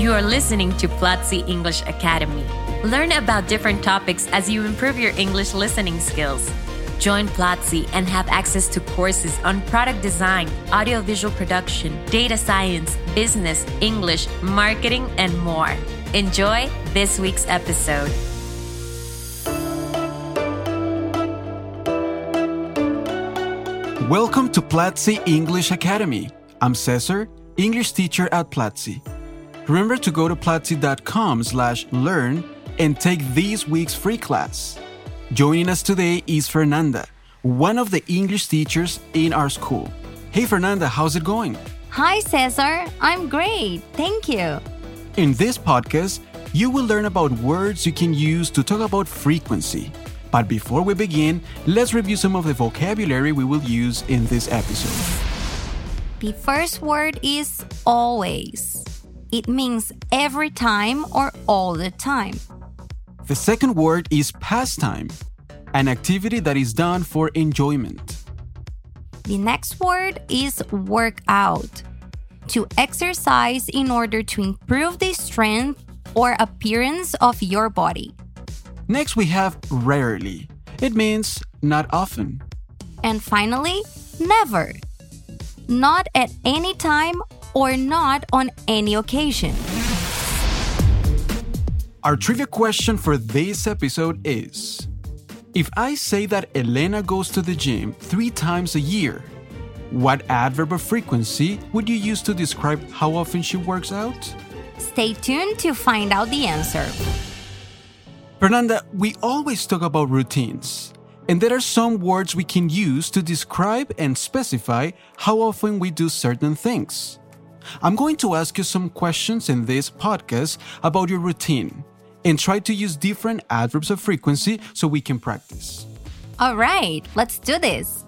You are listening to Platzi English Academy. Learn about different topics as you improve your English listening skills. Join Platzi and have access to courses on product design, audiovisual production, data science, business, English, marketing, and more. Enjoy this week's episode. Welcome to Platzi English Academy. I'm Cesar, English teacher at Platzi. Remember to go to platzi.com slash learn and take this week's free class. Joining us today is Fernanda, one of the English teachers in our school. Hey Fernanda, how's it going? Hi, Cesar. I'm great. Thank you. In this podcast, you will learn about words you can use to talk about frequency. But before we begin, let's review some of the vocabulary we will use in this episode. The first word is always. It means every time or all the time. The second word is pastime, an activity that is done for enjoyment. The next word is workout. To exercise in order to improve the strength or appearance of your body. Next, we have rarely. It means not often. And finally, never. Not at any time or not on any occasion. Our trivia question for this episode is If I say that Elena goes to the gym three times a year, what adverb of frequency would you use to describe how often she works out? Stay tuned to find out the answer. Fernanda, we always talk about routines, and there are some words we can use to describe and specify how often we do certain things. I'm going to ask you some questions in this podcast about your routine and try to use different adverbs of frequency so we can practice. All right, let's do this.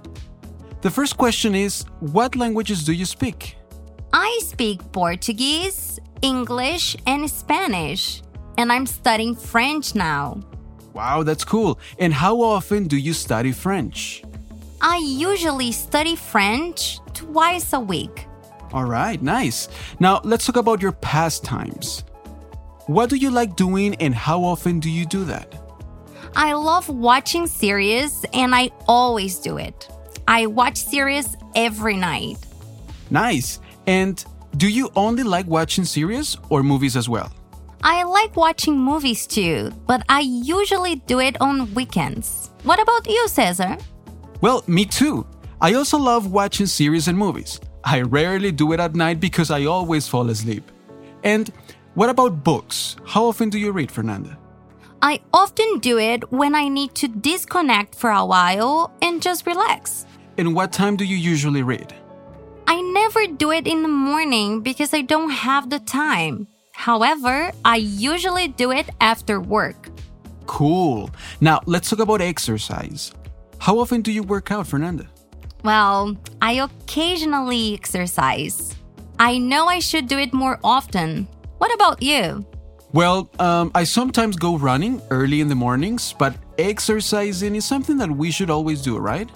The first question is What languages do you speak? I speak Portuguese, English, and Spanish, and I'm studying French now. Wow, that's cool. And how often do you study French? I usually study French twice a week. All right, nice. Now let's talk about your pastimes. What do you like doing and how often do you do that? I love watching series and I always do it. I watch series every night. Nice. And do you only like watching series or movies as well? I like watching movies too, but I usually do it on weekends. What about you, Cesar? Well, me too. I also love watching series and movies. I rarely do it at night because I always fall asleep. And what about books? How often do you read, Fernanda? I often do it when I need to disconnect for a while and just relax. And what time do you usually read? I never do it in the morning because I don't have the time. However, I usually do it after work. Cool. Now, let's talk about exercise. How often do you work out, Fernanda? Well, I occasionally exercise. I know I should do it more often. What about you? Well, um, I sometimes go running early in the mornings, but exercising is something that we should always do, right?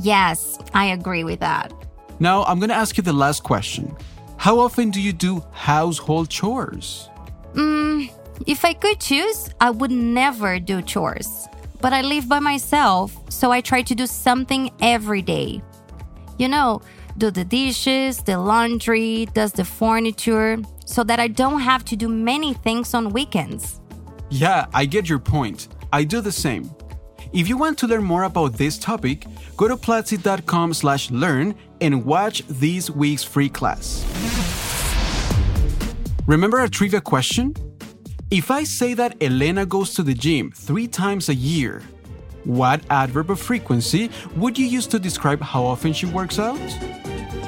Yes, I agree with that. Now, I'm going to ask you the last question. How often do you do household chores? Mm, if I could choose, I would never do chores. But I live by myself, so I try to do something every day. You know, do the dishes, the laundry, does the furniture, so that I don't have to do many things on weekends. Yeah, I get your point. I do the same. If you want to learn more about this topic, go to platzi.com slash learn and watch this week's free class. Remember our trivia question? If I say that Elena goes to the gym three times a year, what adverb of frequency would you use to describe how often she works out?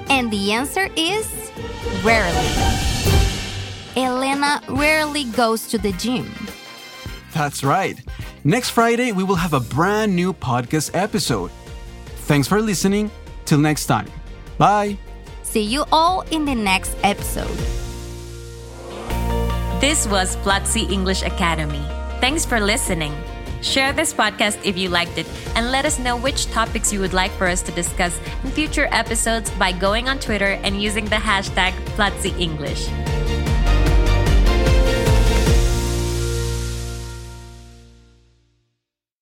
And the answer is rarely. Elena rarely goes to the gym. That's right. Next Friday, we will have a brand new podcast episode. Thanks for listening. Till next time. Bye. See you all in the next episode. This was Platzi English Academy. Thanks for listening. Share this podcast if you liked it and let us know which topics you would like for us to discuss in future episodes by going on Twitter and using the hashtag Platzi English.